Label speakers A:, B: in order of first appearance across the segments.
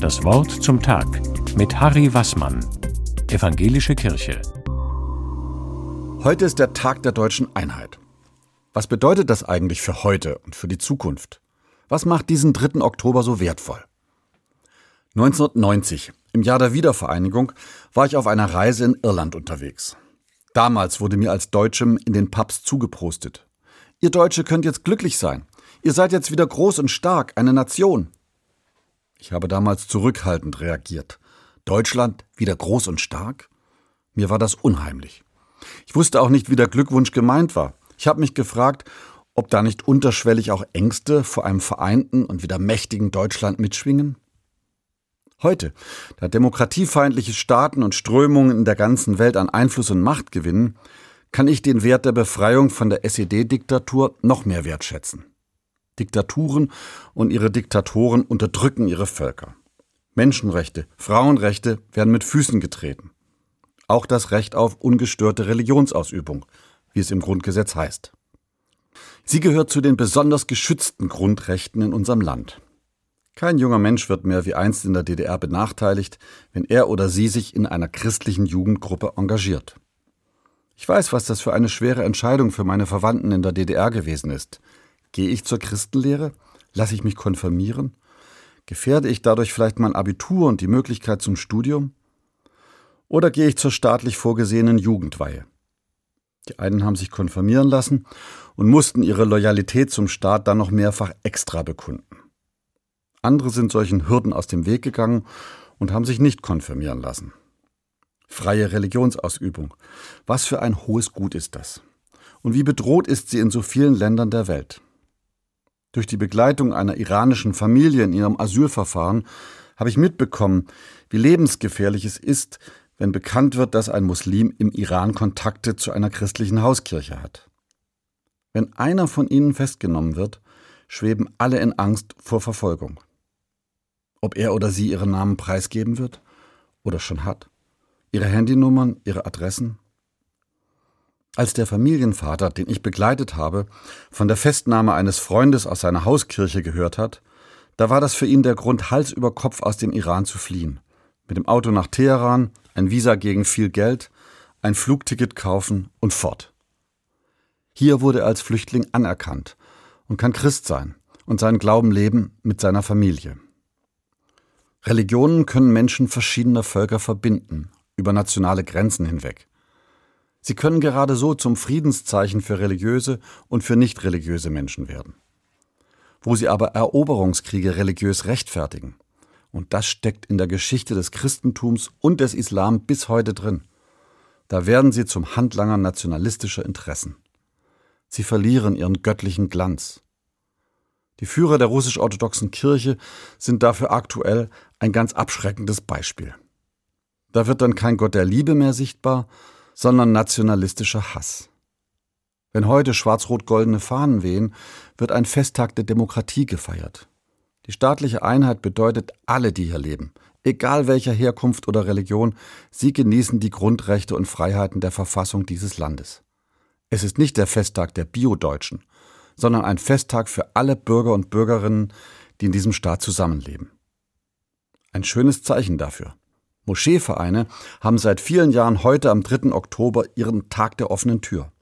A: Das Wort zum Tag mit Harry Wassmann, Evangelische Kirche.
B: Heute ist der Tag der deutschen Einheit. Was bedeutet das eigentlich für heute und für die Zukunft? Was macht diesen 3. Oktober so wertvoll? 1990, im Jahr der Wiedervereinigung, war ich auf einer Reise in Irland unterwegs. Damals wurde mir als Deutschem in den Pubs zugeprostet. Ihr Deutsche könnt jetzt glücklich sein. Ihr seid jetzt wieder groß und stark, eine Nation. Ich habe damals zurückhaltend reagiert. Deutschland wieder groß und stark? Mir war das unheimlich. Ich wusste auch nicht, wie der Glückwunsch gemeint war. Ich habe mich gefragt, ob da nicht unterschwellig auch Ängste vor einem vereinten und wieder mächtigen Deutschland mitschwingen? Heute, da demokratiefeindliche Staaten und Strömungen in der ganzen Welt an Einfluss und Macht gewinnen, kann ich den Wert der Befreiung von der SED-Diktatur noch mehr wertschätzen. Diktaturen und ihre Diktatoren unterdrücken ihre Völker. Menschenrechte, Frauenrechte werden mit Füßen getreten. Auch das Recht auf ungestörte Religionsausübung, wie es im Grundgesetz heißt. Sie gehört zu den besonders geschützten Grundrechten in unserem Land. Kein junger Mensch wird mehr wie einst in der DDR benachteiligt, wenn er oder sie sich in einer christlichen Jugendgruppe engagiert. Ich weiß, was das für eine schwere Entscheidung für meine Verwandten in der DDR gewesen ist. Gehe ich zur Christenlehre? Lasse ich mich konfirmieren? Gefährde ich dadurch vielleicht mein Abitur und die Möglichkeit zum Studium? Oder gehe ich zur staatlich vorgesehenen Jugendweihe? Die einen haben sich konfirmieren lassen und mussten ihre Loyalität zum Staat dann noch mehrfach extra bekunden. Andere sind solchen Hürden aus dem Weg gegangen und haben sich nicht konfirmieren lassen. Freie Religionsausübung. Was für ein hohes Gut ist das? Und wie bedroht ist sie in so vielen Ländern der Welt? Durch die Begleitung einer iranischen Familie in ihrem Asylverfahren habe ich mitbekommen, wie lebensgefährlich es ist, wenn bekannt wird, dass ein Muslim im Iran Kontakte zu einer christlichen Hauskirche hat. Wenn einer von ihnen festgenommen wird, schweben alle in Angst vor Verfolgung. Ob er oder sie ihren Namen preisgeben wird oder schon hat, ihre Handynummern, ihre Adressen, als der Familienvater, den ich begleitet habe, von der Festnahme eines Freundes aus seiner Hauskirche gehört hat, da war das für ihn der Grund, Hals über Kopf aus dem Iran zu fliehen. Mit dem Auto nach Teheran, ein Visa gegen viel Geld, ein Flugticket kaufen und fort. Hier wurde er als Flüchtling anerkannt und kann Christ sein und seinen Glauben leben mit seiner Familie. Religionen können Menschen verschiedener Völker verbinden, über nationale Grenzen hinweg. Sie können gerade so zum Friedenszeichen für religiöse und für nicht religiöse Menschen werden. Wo sie aber Eroberungskriege religiös rechtfertigen, und das steckt in der Geschichte des Christentums und des Islam bis heute drin, da werden sie zum Handlanger nationalistischer Interessen. Sie verlieren ihren göttlichen Glanz. Die Führer der russisch-orthodoxen Kirche sind dafür aktuell ein ganz abschreckendes Beispiel. Da wird dann kein Gott der Liebe mehr sichtbar, sondern nationalistischer Hass. Wenn heute schwarz-rot-goldene Fahnen wehen, wird ein Festtag der Demokratie gefeiert. Die staatliche Einheit bedeutet, alle, die hier leben, egal welcher Herkunft oder Religion, sie genießen die Grundrechte und Freiheiten der Verfassung dieses Landes. Es ist nicht der Festtag der Bio-Deutschen, sondern ein Festtag für alle Bürger und Bürgerinnen, die in diesem Staat zusammenleben. Ein schönes Zeichen dafür. Moscheevereine haben seit vielen Jahren heute am 3. Oktober ihren Tag der offenen Tür.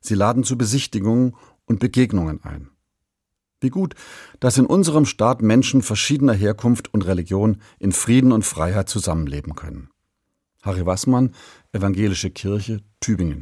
B: Sie laden zu Besichtigungen und Begegnungen ein. Wie gut, dass in unserem Staat Menschen verschiedener Herkunft und Religion in Frieden und Freiheit zusammenleben können. Harry Wassmann, Evangelische Kirche, Tübingen.